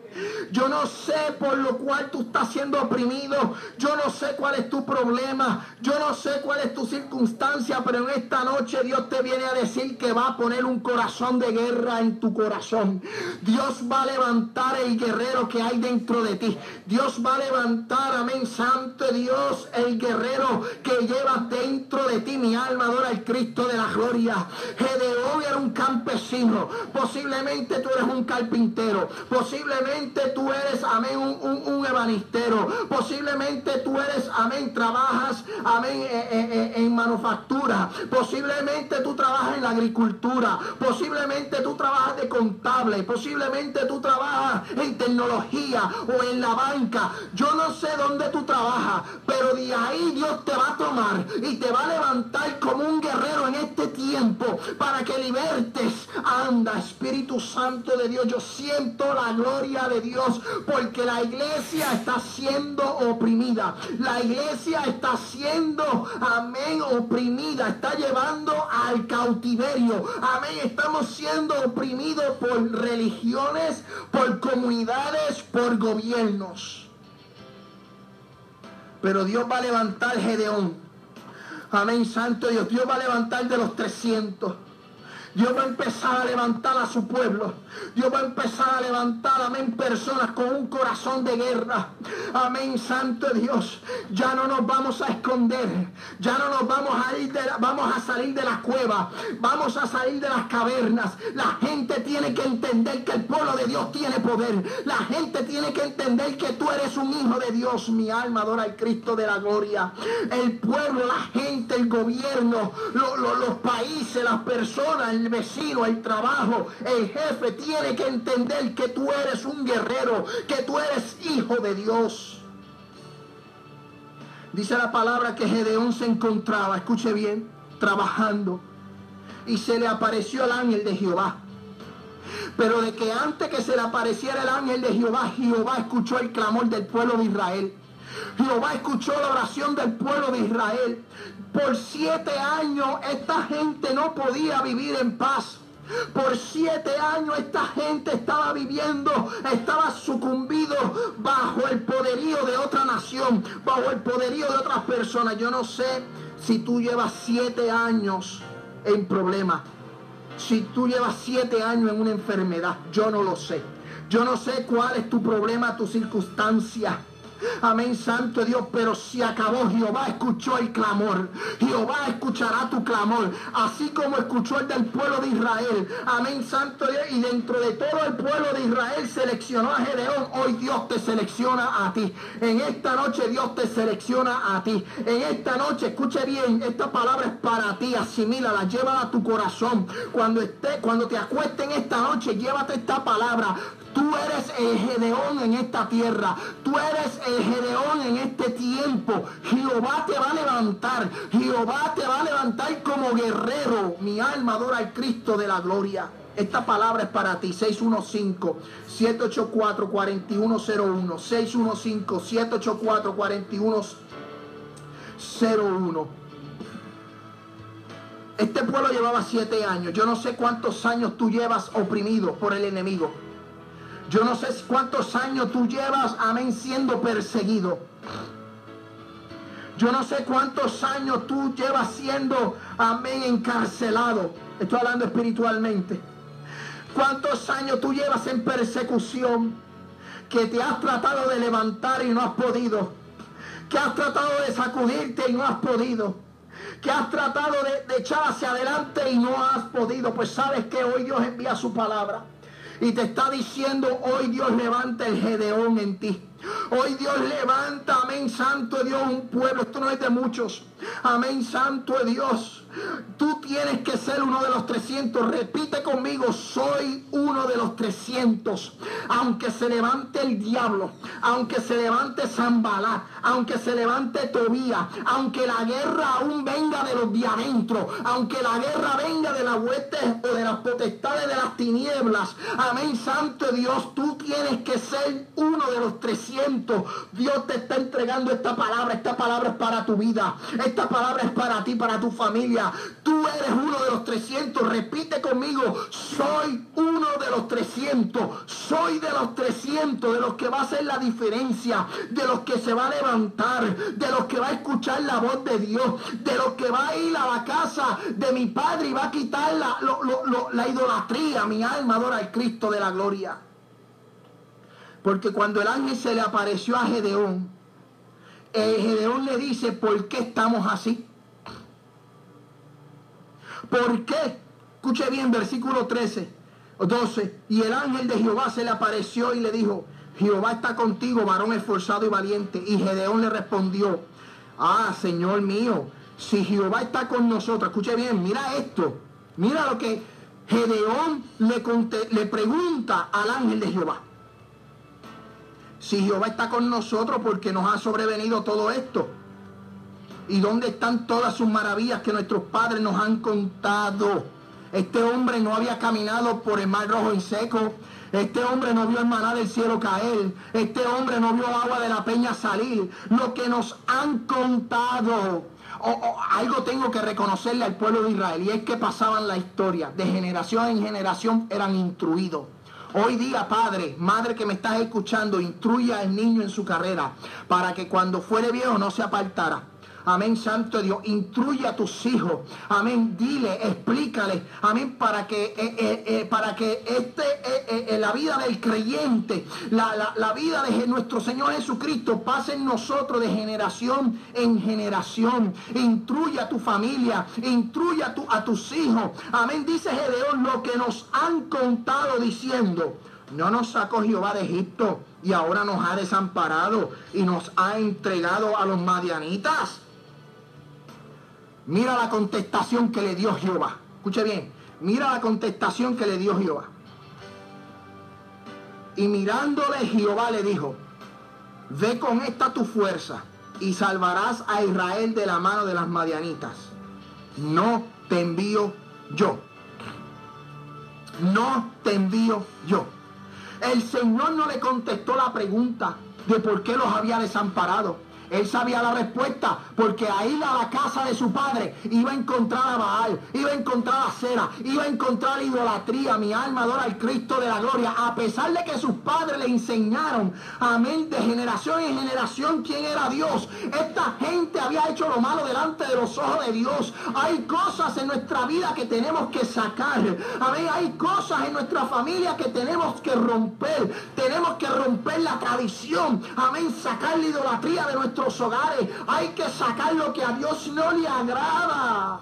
[SPEAKER 3] Yo no sé por lo cual tú estás siendo oprimido. Yo no sé cuál es tu problema. Yo no sé cuál es tu circunstancia, pero en esta noche Dios te viene a decir que va a poner un corazón de guerra en tu corazón. Dios va a levantar el guerrero que hay dentro de ti. Dios va a levantar, amén, santo Dios, el guerrero que lleva dentro de ti. Mi alma adora al Cristo de la gloria. Gedeón era un campesino. Posiblemente tú eres un carpintero. Posiblemente tú eres, amén, un, un, ebanistero. Posiblemente tú eres, amén, trabajas, amén, eh, eh, eh, en manufactura. Posiblemente tú trabajas en la agricultura. Posiblemente tú trabajas de contable. Posiblemente tú trabajas en tecnología o en la banca. Yo no sé dónde tú trabajas, pero de ahí Dios te va a tomar y te va a levantar como un guerrero en este tiempo para que libertes. Anda, Espíritu Santo de Dios, yo siento la gloria de Dios porque la iglesia está siendo oprimida. La iglesia está siendo, amén, oprimida. Está llevando al cautiverio. Amén, estamos siendo oprimidos por religiones, por comunidades, por gobiernos. Pero Dios va a levantar Gedeón. Amén, Santo Dios. Dios va a levantar de los 300. Dios va a empezar a levantar a su pueblo. Dios va a empezar a levantar, amén, personas con un corazón de guerra. Amén, Santo Dios. Ya no nos vamos a esconder. Ya no nos vamos a ir de la, vamos a salir de la cueva. Vamos a salir de las cavernas. La gente tiene que entender que el pueblo de Dios tiene poder. La gente tiene que entender que tú eres un hijo de Dios. Mi alma adora al Cristo de la gloria. El pueblo, la gente, el gobierno, lo, lo, los países, las personas, vecino, el trabajo, el jefe tiene que entender que tú eres un guerrero, que tú eres hijo de Dios. Dice la palabra que Gedeón se encontraba, escuche bien, trabajando y se le apareció el ángel de Jehová. Pero de que antes que se le apareciera el ángel de Jehová, Jehová escuchó el clamor del pueblo de Israel. Jehová escuchó la oración del pueblo de Israel. Por siete años esta gente no podía vivir en paz. Por siete años esta gente estaba viviendo, estaba sucumbido bajo el poderío de otra nación, bajo el poderío de otras personas. Yo no sé si tú llevas siete años en problemas, si tú llevas siete años en una enfermedad, yo no lo sé. Yo no sé cuál es tu problema, tu circunstancia. Amén, Santo Dios, pero si acabó, Jehová escuchó el clamor. Jehová escuchará tu clamor, así como escuchó el del pueblo de Israel. Amén, Santo Dios. Y dentro de todo el pueblo de Israel seleccionó a Gedeón. Hoy Dios te selecciona a ti. En esta noche Dios te selecciona a ti. En esta noche, escuche bien, esta palabra es para ti. Asimílala, llévala a tu corazón. Cuando, esté, cuando te acuestes en esta noche, llévate esta palabra. Tú eres el Gedeón en esta tierra. Tú eres el Gedeón en este tiempo. Jehová te va a levantar. Jehová te va a levantar como guerrero. Mi alma adora al Cristo de la gloria. Esta palabra es para ti. 615-784-4101. 615-784-4101. Este pueblo llevaba siete años. Yo no sé cuántos años tú llevas oprimido por el enemigo. Yo no sé cuántos años tú llevas, amén, siendo perseguido. Yo no sé cuántos años tú llevas siendo, amén, encarcelado. Estoy hablando espiritualmente. ¿Cuántos años tú llevas en persecución? Que te has tratado de levantar y no has podido. Que has tratado de sacudirte y no has podido. Que has tratado de, de echar hacia adelante y no has podido. Pues sabes que hoy Dios envía su palabra. Y te está diciendo, hoy Dios levanta el Gedeón en ti. Hoy Dios levanta, amén, santo Dios, un pueblo. Esto no es de muchos. Amén, santo Dios. Tú tienes que ser uno de los 300. Repite conmigo, soy uno de los 300. Aunque se levante el diablo, aunque se levante Zambalá, aunque se levante Tobía, aunque la guerra aún venga de los de adentro, aunque la guerra venga de las huestes o de las potestades de las tinieblas. Amén, santo Dios, tú tienes que ser uno de los 300. Dios te está entregando esta palabra. Esta palabra es para tu vida. Esta palabra es para ti, para tu familia Tú eres uno de los 300. Repite conmigo, soy uno de los 300. Soy de los 300, de los que va a hacer la diferencia, de los que se va a levantar, de los que va a escuchar la voz de Dios, de los que va a ir a la casa de mi Padre y va a quitar la, la idolatría. Mi alma adora al Cristo de la gloria. Porque cuando el ángel se le apareció a Gedeón, el Gedeón le dice, ¿por qué estamos así? ¿Por qué? Escuche bien, versículo 13, 12. Y el ángel de Jehová se le apareció y le dijo, Jehová está contigo, varón esforzado y valiente. Y Gedeón le respondió, ah, Señor mío, si Jehová está con nosotros, escuche bien, mira esto, mira lo que Gedeón le, le pregunta al ángel de Jehová. Si Jehová está con nosotros porque nos ha sobrevenido todo esto. ¿Y dónde están todas sus maravillas que nuestros padres nos han contado? Este hombre no había caminado por el mar rojo en seco. Este hombre no vio el maná del cielo caer. Este hombre no vio agua de la peña salir. Lo que nos han contado. algo tengo que reconocerle al pueblo de Israel y es que pasaban la historia. De generación en generación eran instruidos. Hoy día, padre, madre que me estás escuchando, instruya al niño en su carrera para que cuando fuere viejo no se apartara. Amén, Santo Dios. Instruye a tus hijos. Amén. Dile, explícale. Amén. Para que, eh, eh, eh, para que este, la vida del creyente, la, la, vida de nuestro Señor Jesucristo pase en nosotros de generación en generación. Instruye a tu familia. Instruye a, tu, a tus hijos. Amén. Dice Gedeón lo que nos han contado diciendo. No nos sacó Jehová de Egipto y ahora nos ha desamparado y nos ha entregado a los madianitas. Mira la contestación que le dio Jehová. Escuche bien, mira la contestación que le dio Jehová. Y mirándole Jehová le dijo, ve con esta tu fuerza y salvarás a Israel de la mano de las madianitas. No te envío yo. No te envío yo. El Señor no le contestó la pregunta de por qué los había desamparado. Él sabía la respuesta porque ahí a la casa de su padre iba a encontrar a Baal, iba a encontrar a Cera, iba a encontrar la idolatría. Mi alma adora al Cristo de la gloria. A pesar de que sus padres le enseñaron, amén, de generación en generación quién era Dios. Esta gente había hecho lo malo delante de los ojos de Dios. Hay cosas en nuestra vida que tenemos que sacar. Amén, hay cosas en nuestra familia que tenemos que romper. Tenemos que romper la tradición. Amén, sacar la idolatría de nuestro hogares. Hay que sacar lo que a Dios no le agrada.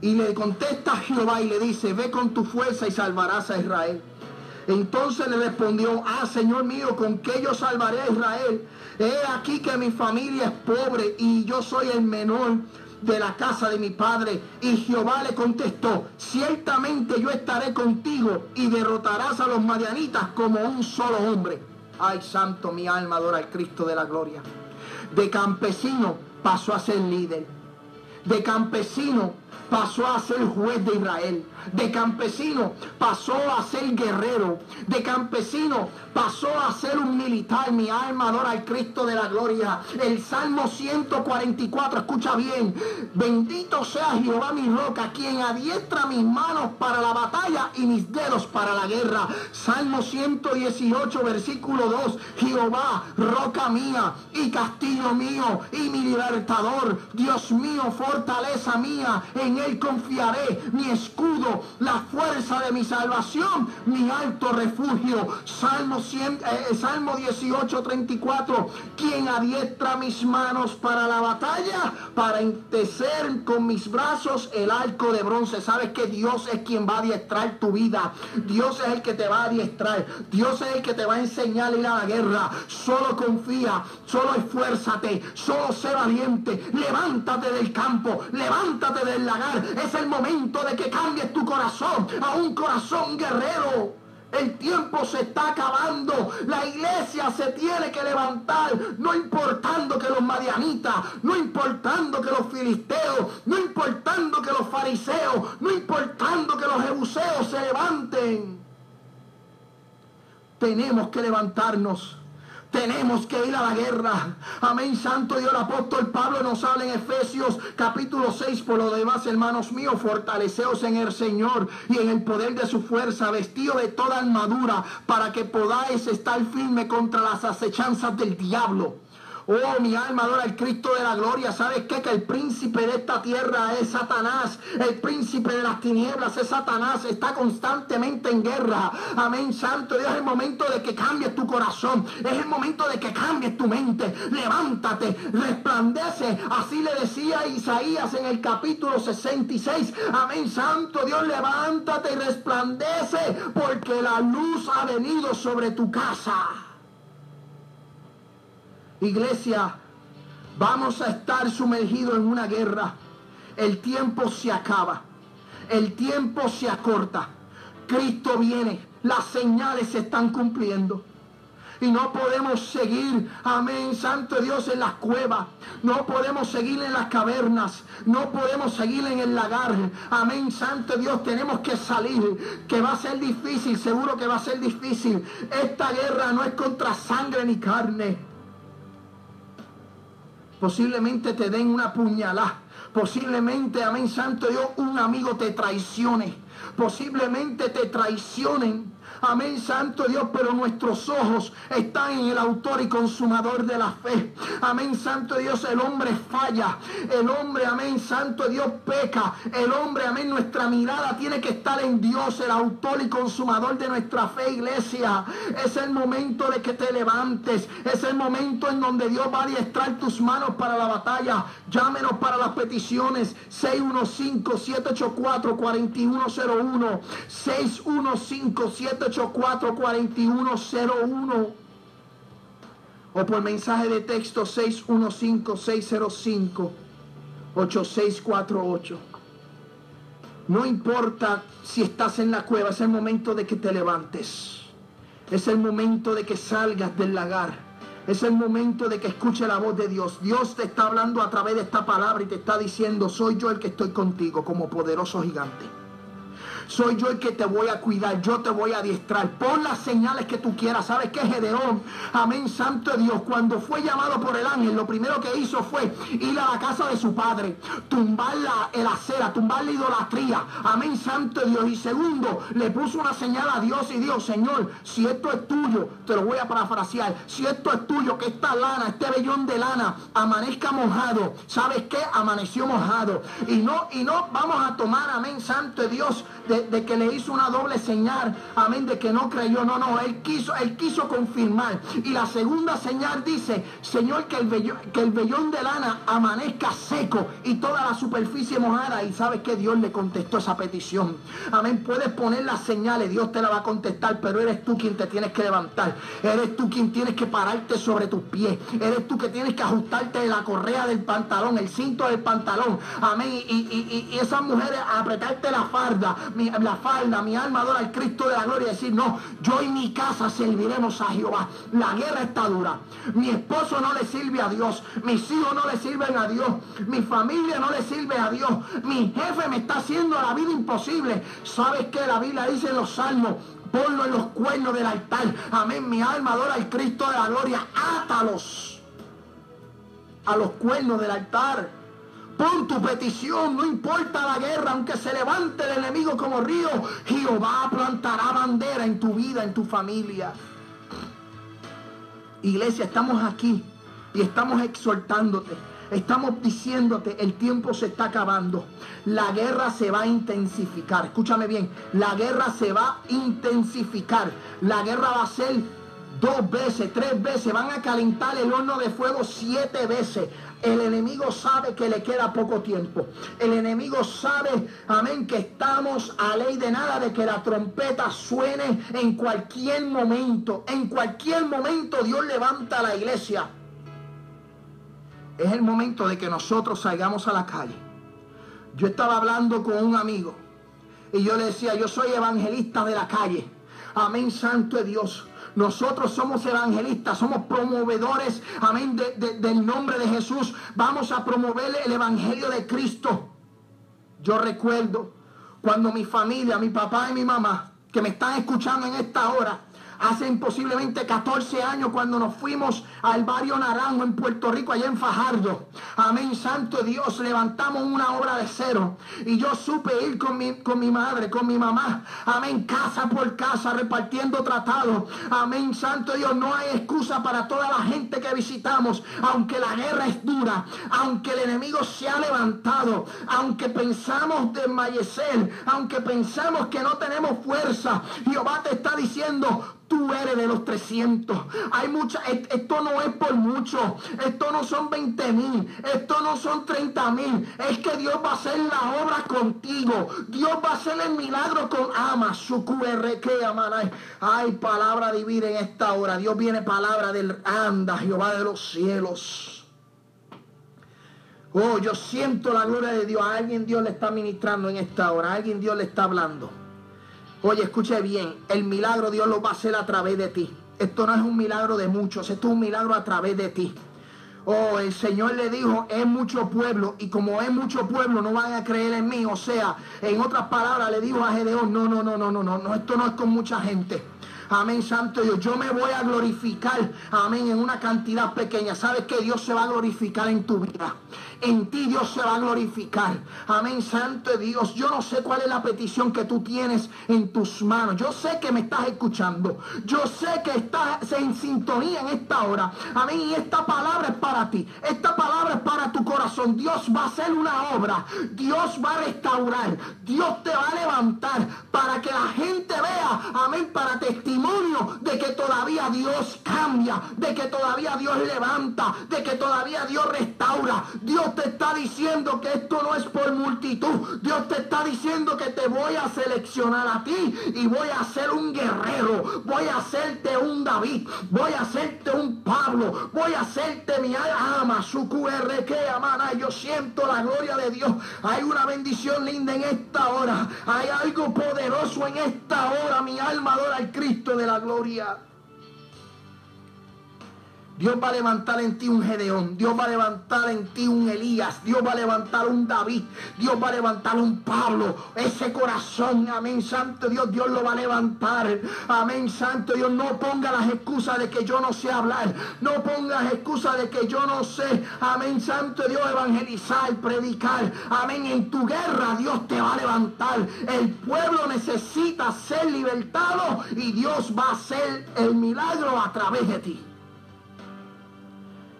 [SPEAKER 3] Y le contesta a Jehová y le dice, ve con tu fuerza y salvarás a Israel. Entonces le respondió, ah, Señor mío, ¿con qué yo salvaré a Israel? He aquí que mi familia es pobre y yo soy el menor de la casa de mi padre. Y Jehová le contestó, ciertamente yo estaré contigo y derrotarás a los madianitas como un solo hombre. Ay, santo, mi alma adora al Cristo de la gloria. De campesino pasó a ser líder. De campesino pasó a ser juez de Israel. De campesino pasó a ser guerrero. De campesino pasó a ser un militar. Mi alma adora al Cristo de la gloria. El Salmo 144, escucha bien. Bendito sea Jehová mi roca, quien adiestra mis manos para la batalla y mis dedos para la guerra. Salmo 118, versículo 2. Jehová, roca mía y castillo mío y mi libertador. Dios mío, fortaleza mía. En él confiaré. Mi escudo la fuerza de mi salvación, mi alto refugio. Salmo, 100, eh, Salmo 18, 34. Quien adiestra mis manos para la batalla, para entecer con mis brazos el arco de bronce. Sabes que Dios es quien va a adiestrar tu vida. Dios es el que te va a adiestrar. Dios es el que te va a enseñar a ir a la guerra. Solo confía, solo esfuérzate, solo sé valiente. Levántate del campo, levántate del lagar. Es el momento de que cambies tu corazón a un corazón guerrero. El tiempo se está acabando. La iglesia se tiene que levantar, no importando que los madianitas, no importando que los filisteos, no importando que los fariseos, no importando que los jebuseos se levanten. Tenemos que levantarnos Tenemos que ir a la guerra. Amén, Santo Dios. El apóstol Pablo nos habla en Efesios capítulo 6. Por lo demás, hermanos míos, fortaleceos en el Señor y en el poder de su fuerza, vestido de toda armadura, para que podáis estar firme contra las acechanzas del diablo. Oh, mi alma adora al Cristo de la gloria. ¿Sabes qué? Que el príncipe de esta tierra es Satanás. El príncipe de las tinieblas es Satanás. Está constantemente en guerra. Amén, Santo Dios. Es el momento de que cambies tu corazón. Es el momento de que cambies tu mente. Levántate, resplandece. Así le decía Isaías en el capítulo 66. Amén, Santo Dios. Levántate y resplandece porque la luz ha venido sobre tu casa. Iglesia, vamos a estar sumergidos en una guerra. El tiempo se acaba. El tiempo se acorta. Cristo viene. Las señales se están cumpliendo. Y no podemos seguir, amén, Santo Dios, en las cuevas. No podemos seguir en las cavernas. No podemos seguir en el lagar. Amén, Santo Dios, tenemos que salir. Que va a ser difícil, seguro que va a ser difícil. Esta guerra no es contra sangre ni carne Posiblemente te den una puñalada. Posiblemente, amén, Santo Dios, un amigo te traicione. Posiblemente te traicionen. Amén, Santo Dios, pero nuestros ojos están en el autor y consumador de la fe. Amén, Santo Dios, el hombre falla. El hombre, amén, Santo Dios, peca. El hombre, amén, nuestra mirada tiene que estar en Dios, el autor y consumador de nuestra fe, iglesia. Es el momento de que te levantes. Es el momento en donde Dios va a adiestrar tus manos para la batalla. Llámenos para las peticiones 615-784-4101. 615 844-4101 o por mensaje de texto 615-605-8648. No importa si estás en la cueva, es el momento de que te levantes. Es el momento de que salgas del lagar. Es el momento de que escuche la voz de Dios. Dios te está hablando a través de esta palabra y te está diciendo, soy yo el que estoy contigo como poderoso gigante. Soy yo el que te voy a cuidar, yo te voy a adiestrar. Pon las señales que tú quieras. ¿Sabes qué, Gedeón? Amén, Santo Dios. Cuando fue llamado por el ángel, lo primero que hizo fue ir a la casa de su padre, tumbar la el acera, tumbar la idolatría. Amén, Santo Dios. Y segundo, le puso una señal a Dios y Dios, Señor, si esto es tuyo, te lo voy a parafrasear. Si esto es tuyo, que esta lana, este vellón de lana, amanezca mojado. ¿Sabes qué? Amaneció mojado. Y no, y no vamos a tomar, amén, Santo Dios, de de, que le hizo una doble señal, amén, de que no creyó, no, no, él quiso, él quiso confirmar. Y la segunda señal dice, Señor, que el, vellón, que el de lana amanezca seco y toda la superficie mojada. Y sabes que Dios le contestó esa petición. Amén, puedes poner las señales, Dios te la va a contestar, pero eres tú quien te tienes que levantar. Eres tú quien tienes que pararte sobre tus pies. Eres tú que tienes que ajustarte la correa del pantalón, el cinto del pantalón. Amén. Y, y, y esas mujeres apretarte la farda la falda, mi alma adora al Cristo de la gloria decir, no, yo y mi casa serviremos a Jehová. La guerra está dura. Mi esposo no le sirve a Dios. Mis hijos no le sirven a Dios. Mi familia no le sirve a Dios. Mi jefe me está haciendo la vida imposible. ¿Sabes qué? La Biblia dice en los salmos, ponlo en los cuernos del altar. Amén. Mi alma adora al Cristo de la gloria. Átalos a los cuernos del altar. Pon tu petición, no importa la guerra, aunque se levante el enemigo como río, Jehová plantará bandera en tu vida, en tu familia. Iglesia, estamos aquí y estamos exhortándote. Estamos diciéndote, el tiempo se está acabando. La guerra se va a intensificar. Escúchame bien, la guerra se va a intensificar. La guerra va a ser dos veces, tres veces. Van a calentar el horno de fuego siete veces. El enemigo sabe que le queda poco tiempo. El enemigo sabe, amén, que estamos a ley de nada de que la trompeta suene en cualquier momento. En cualquier momento Dios levanta a la iglesia. Es el momento de que nosotros salgamos a la calle. Yo estaba hablando con un amigo y yo le decía, yo soy evangelista de la calle. Amén, santo de Dios. Nosotros somos evangelistas, somos promovedores, amén, del nombre de Jesús. Vamos a promover el evangelio de Cristo. Yo recuerdo cuando mi familia, mi papá y mi mamá, que me están escuchando en esta hora, hace posiblemente 14 años cuando nos fuimos al barrio Naranjo en Puerto Rico, allá en Fajardo. Amén, Santo Dios, levantamos una obra de cero. Y yo supe ir con mi, con mi madre, con mi mamá. Amén, casa por casa, repartiendo tratados. Amén, Santo Dios, no hay excusa para toda la gente que visitamos. Aunque la guerra es dura, aunque el enemigo se ha levantado, aunque pensamos desmallecer, aunque pensamos que no tenemos fuerza, Jehová te está diciendo, Tú eres de los 300. Hay mucha, esto no es por mucho. Esto no son 20 mil. Esto no son 30 mil. Es que Dios va a hacer la obra contigo. Dios va a hacer el milagro con ama. Su QR que amanay. Hay palabra divina en esta hora. Dios viene palabra del anda, Jehová de los cielos. Oh, yo siento la gloria de Dios. A alguien Dios le está ministrando en esta hora. A alguien Dios le está hablando. Oye, escuche bien, el milagro Dios lo va a hacer a través de ti. Esto no es un milagro de muchos, esto es un milagro a través de ti. Oh, el Señor le dijo, es mucho pueblo, y como es mucho pueblo, no van a creer en mí. O sea, en otras palabras, le dijo a Gedeón, no, no, no, no, no, no, no, esto no es con mucha gente. Amén, Santo Dios. Yo me voy a glorificar, amén, en una cantidad pequeña. ¿Sabes que Dios se va a glorificar en tu vida? En ti Dios se va a glorificar. Amén, Santo Dios. Yo no sé cuál es la petición que tú tienes en tus manos. Yo sé que me estás escuchando. Yo sé que estás en sintonía en esta hora. Amén. Y esta palabra es para ti. Esta palabra es para tu corazón. Dios va a hacer una obra. Dios va a restaurar. Dios te va a levantar para que la gente vea. Amén. Para testimonio de que todavía Dios cambia. De que todavía Dios levanta. De que todavía Dios restaura. Dios te está diciendo que esto no es por multitud. Dios te está diciendo que te voy a seleccionar a ti y voy a ser un guerrero. Voy a hacerte un David. Voy a hacerte un Pablo. Voy a hacerte mi ama, su QR que amana. Yo siento la gloria de Dios. Hay una bendición linda en esta hora. Hay algo poderoso en esta hora. Mi alma adora al Cristo de la gloria. Dios va a levantar en ti un Gedeón. Dios va a levantar en ti un Elías. Dios va a levantar un David. Dios va a levantar un Pablo. Ese corazón, amén, Santo Dios, Dios lo va a levantar. Amén, Santo Dios. No ponga las excusas de que yo no sé hablar. No pongas excusas de que yo no sé, amén, Santo Dios, evangelizar, predicar. Amén, en tu guerra Dios te va a levantar. El pueblo necesita ser libertado y Dios va a hacer el milagro a través de ti.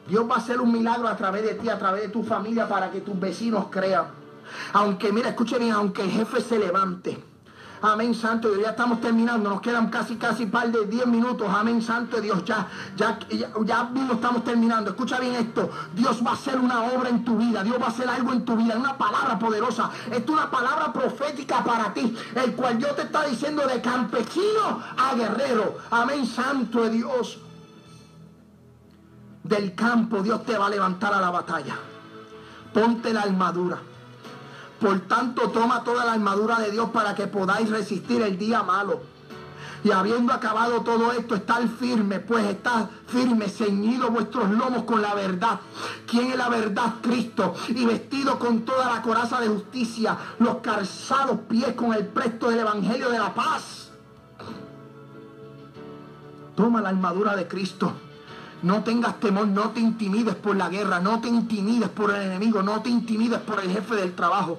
[SPEAKER 3] Dios va a hacer un milagro a través de ti, a través de tu familia, para que tus vecinos crean. Aunque, mira, escuche bien, aunque el jefe se levante. Amén, Santo Dios. Ya estamos terminando. Nos quedan casi, casi par de 10 minutos. Amén, Santo Dios. Ya, ya, ya, ya estamos terminando. Escucha bien esto. Dios va a hacer una obra en tu vida. Dios va a hacer algo en tu vida. Una palabra poderosa. Esto es una palabra profética para ti. El cual Dios te está diciendo de campesino a guerrero. Amén, Santo Dios del campo, Dios te va a levantar a la batalla. Ponte la armadura. Por tanto, toma toda la armadura de Dios para que podáis resistir el día malo. Y habiendo acabado todo esto, estar firme, pues está firme, ceñido vuestros lomos con la verdad. ¿Quién es la verdad? Cristo. Y vestido con toda la coraza de justicia, los calzados pies con el presto del Evangelio de la paz. Toma la armadura de Cristo no tengas temor, no te intimides por la guerra, no te intimides por el enemigo, no te intimides por el jefe del trabajo.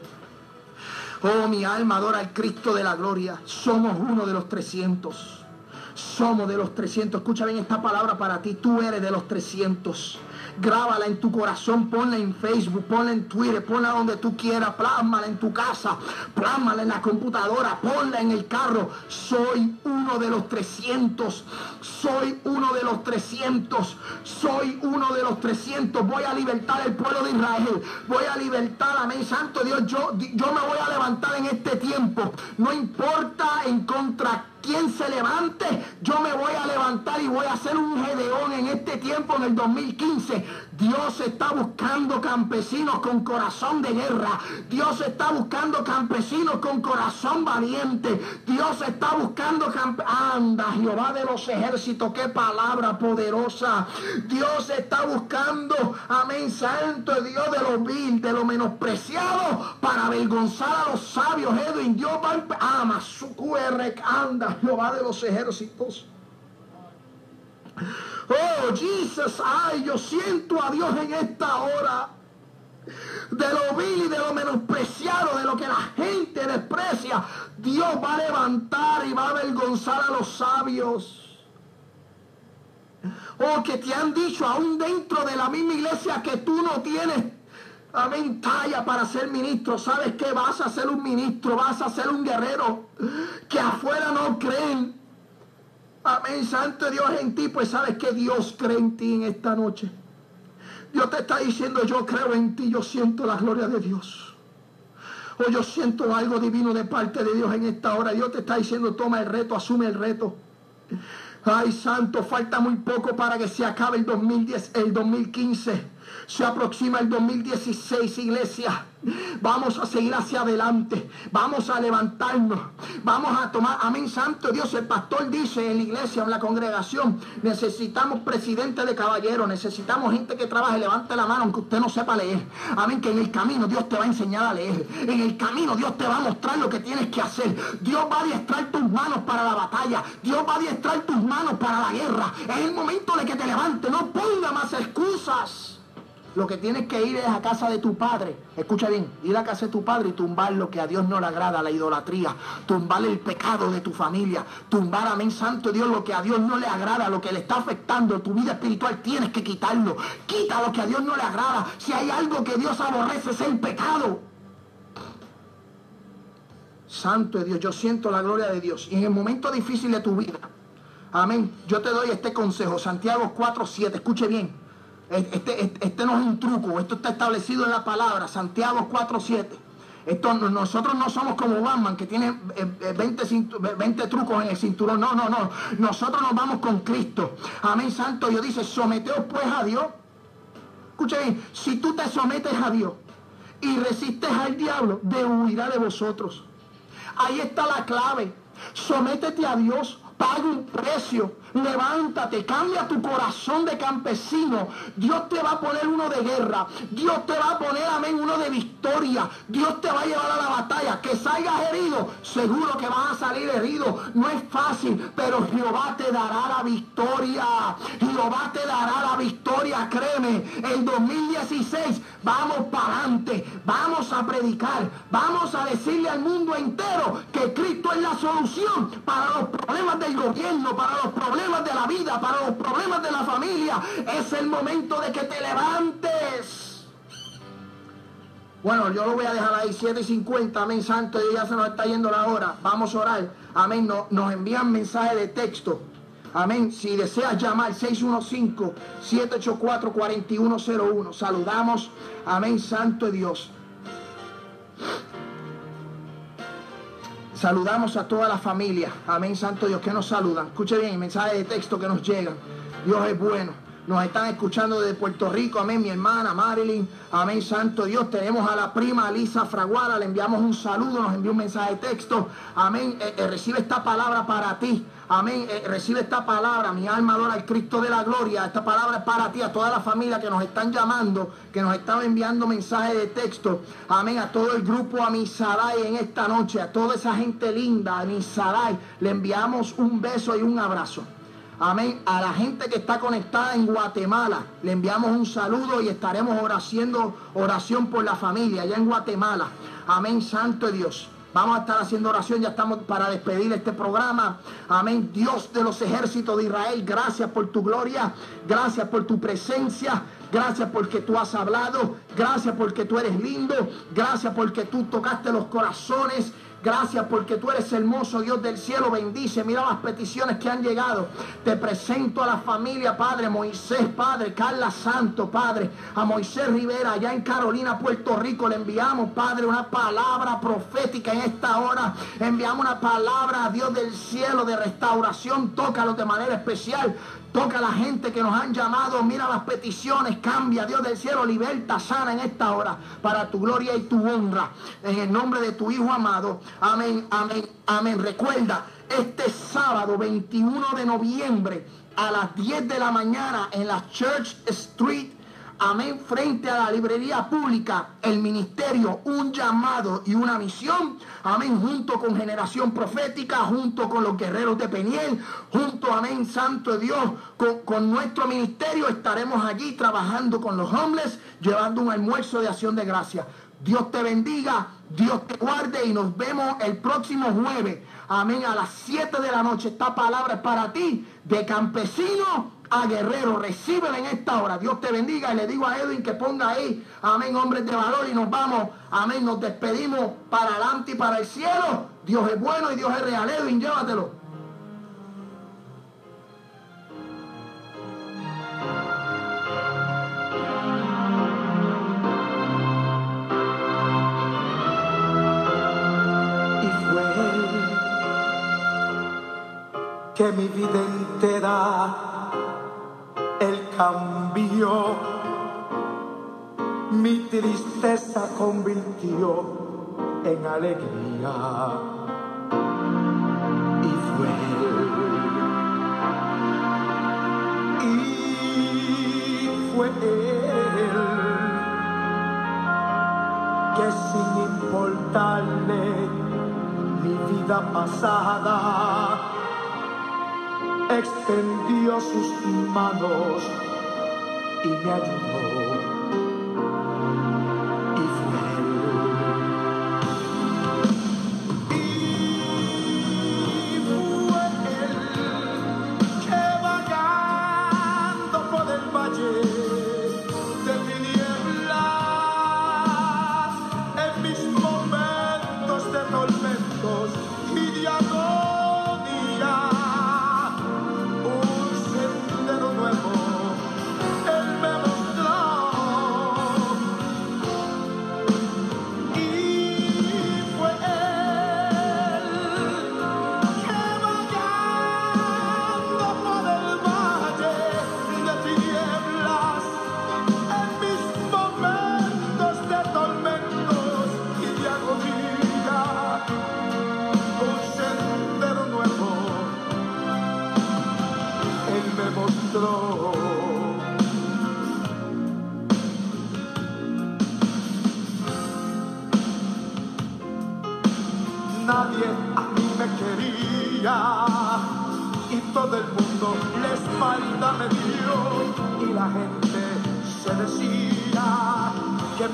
[SPEAKER 3] Oh, mi alma adora al Cristo de la gloria. Somos uno de los 300. Somos de los 300. Escucha bien esta palabra para ti. Tú eres de los 300 grábala en tu corazón, ponla en Facebook, ponla en Twitter, ponla donde tú quieras, plásmala en tu casa, plásmala en la computadora, ponla en el carro. Soy uno de los 300, soy uno de los 300, soy uno de los 300. Voy a libertar el pueblo de Israel, voy a libertar, amén, Santo Dios, yo, yo me voy a levantar en este tiempo. No importa en contra quien se levante, yo me voy a levantar y voy a hacer un gedeón en este tiempo, en el 2015. Dios está buscando campesinos con corazón de guerra. Dios está buscando campesinos con corazón valiente. Dios está buscando. Anda, Jehová de los ejércitos, qué palabra poderosa. Dios está buscando, amén, santo Dios de lo vil, de lo menospreciado, para avergonzar a los sabios. Edwin, Dios. Ama, su QR, anda, Jehová de los ejércitos. Oh, Jesus, ay, yo siento a Dios en esta hora. De lo vil y de lo menospreciado, de lo que la gente desprecia, Dios va a levantar y va a avergonzar a los sabios. O que te han dicho aún dentro de la misma iglesia que tú no tienes Amén, talla para ser ministro. ¿Sabes qué? Vas a ser un ministro, vas a ser un guerrero. Que afuera no creen. Amén, Santo Dios en ti. Pues sabes que Dios cree en ti en esta noche. Dios te está diciendo, yo creo en ti, yo siento la gloria de Dios. O yo siento algo divino de parte de Dios en esta hora. Dios te está diciendo, toma el reto, asume el reto. Ay, santo, falta muy poco para que se acabe el 2010, el 2015. Se aproxima el 2016, iglesia. Vamos a seguir hacia adelante. Vamos a levantarnos. Vamos a tomar. Amén, Santo Dios. El pastor dice en la iglesia, en la congregación, necesitamos presidente de caballeros. Necesitamos gente que trabaje. Levante la mano aunque usted no sepa leer. Amén, que en el camino Dios te va a enseñar a leer. En el camino Dios te va a mostrar lo que tienes que hacer. Dios va a adiestrar tus manos para la batalla. Dios va a adiestrar tus manos para la guerra. Es el momento de que te levantes. No ponga más excusas. Lo que tienes que ir es a casa de tu padre. Escucha bien, ir a casa de tu padre y tumbar lo que a Dios no le agrada, la idolatría. Tumbar el pecado de tu familia. Tumbar, amén, santo Dios, lo que a Dios no le agrada, lo que le está afectando tu vida espiritual. Tienes que quitarlo. Quita lo que a Dios no le agrada. Si hay algo que Dios aborrece es el pecado. Santo Dios, yo siento la gloria de Dios. Y en el momento difícil de tu vida, amén, yo te doy este consejo. Santiago 4.7, escuche bien. Este, este, este, no es un truco, esto está establecido en la palabra, Santiago 4.7. Esto, nosotros no somos como Batman que tiene 20, eh, 20, eh, trucos en el cinturón. No, no, no. Nosotros nos vamos con Cristo. Amén, Santo Dios dice, someteos pues a Dios. Escucha bien, si tú te sometes a Dios y resistes al diablo, de huirá de vosotros. Ahí está la clave. Sométete a Dios, paga un precio levántate, cambia tu corazón de campesino. Dios te va a poner uno de guerra. Dios te va a poner, amén, uno de victoria. Dios te va a llevar a la batalla. Que salgas herido, seguro que vas a salir herido. No es fácil, pero Jehová te dará la victoria. Jehová te dará la victoria, créeme. El 2016 vamos para adelante. Vamos a predicar. Vamos a decirle al mundo entero que Cristo es la solución para los problemas del gobierno, para los problemas de la vida, para los problemas de la familia. Es el momento de que te levantes. Bueno, yo lo voy a dejar ahí, 7 y 50, amén, santo, y ya se nos está yendo la hora. Vamos a orar, amén, nos envían mensaje de texto. Amén. Si deseas llamar 615-784-4101. Saludamos. Amén, Santo Dios. Saludamos a toda la familia. Amén, Santo Dios, que nos saludan. Escuche bien el mensaje de texto que nos llegan. Dios es bueno. Nos están escuchando desde Puerto Rico. Amén, mi hermana Marilyn. Amén, Santo Dios. Tenemos a la prima Lisa Fraguada. Le enviamos un saludo. Nos envió un mensaje de texto. Amén. Eh, eh, recibe esta palabra para ti. Amén. Eh, recibe esta palabra. Mi alma adora al Cristo de la gloria. Esta palabra es para ti, a toda la familia que nos están llamando, que nos están enviando mensajes de texto. Amén. A todo el grupo a Misaray en esta noche, a toda esa gente linda, a Misaray, le enviamos un beso y un abrazo. Amén. A la gente que está conectada en Guatemala, le enviamos un saludo y estaremos haciendo oración por la familia allá en Guatemala. Amén, Santo Dios. Vamos a estar haciendo oración, ya estamos para despedir este programa. Amén. Dios de los ejércitos de Israel, gracias por tu gloria, gracias por tu presencia, gracias porque tú has hablado, gracias porque tú eres lindo, gracias porque tú tocaste los corazones Gracias porque tú eres hermoso, Dios del cielo. Bendice. Mira las peticiones que han llegado. Te presento a la familia, Padre. Moisés, Padre. Carla Santo, Padre. A Moisés Rivera, allá en Carolina, Puerto Rico. Le enviamos, Padre, una palabra profética en esta hora. Enviamos una palabra a Dios del cielo de restauración. Tócalo de manera especial. Toca a la gente que nos han llamado. Mira las peticiones. Cambia, Dios del cielo. Liberta, sana en esta hora. Para tu gloria y tu honra. En el nombre de tu Hijo amado. Amén, amén, amén. Recuerda, este sábado 21 de noviembre a las 10 de la mañana en la Church Street amén, frente a la librería pública, el ministerio, un llamado y una misión, amén, junto con generación profética, junto con los guerreros de Peniel, junto, amén, santo Dios, con, con nuestro ministerio estaremos allí trabajando con los hombres, llevando un almuerzo de acción de gracia. Dios te bendiga, Dios te guarde y nos vemos el próximo jueves. Amén, a las 7 de la noche. Esta palabra es para ti, de campesino a guerrero. Recíbela en esta hora. Dios te bendiga. Y le digo a Edwin que ponga ahí, amén, hombres de valor. Y nos vamos, amén, nos despedimos para adelante y para el cielo. Dios es bueno y Dios es real. Edwin, llévatelo.
[SPEAKER 4] y fue que mi vida entera cambió, mi tristeza convirtió en alegría. Y fue él y fue él que sin importarle mi vida pasada, extendió sus manos y me ayudó.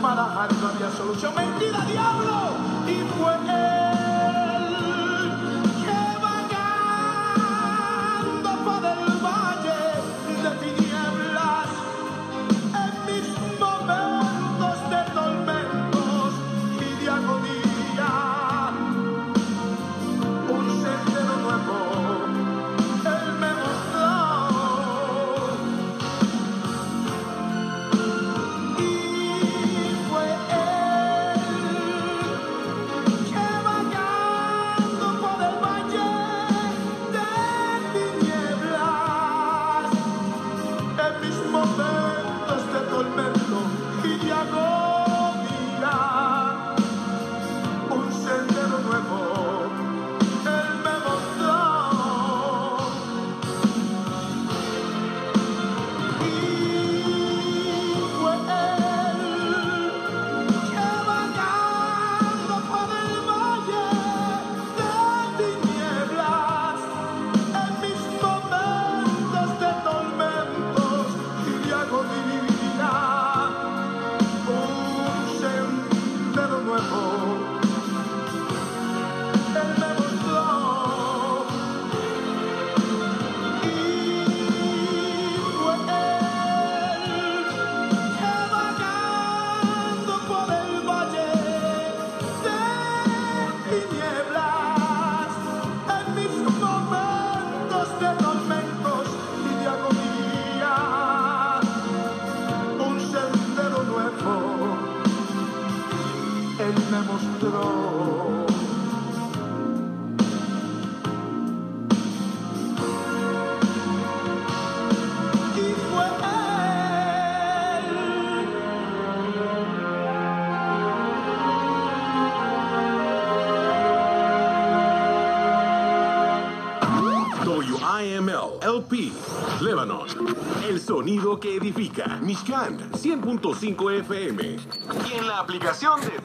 [SPEAKER 4] Para Harry no había solución. Mentira, diablo, y fue él
[SPEAKER 1] Mishkan 100.5 FM. Y en la aplicación de.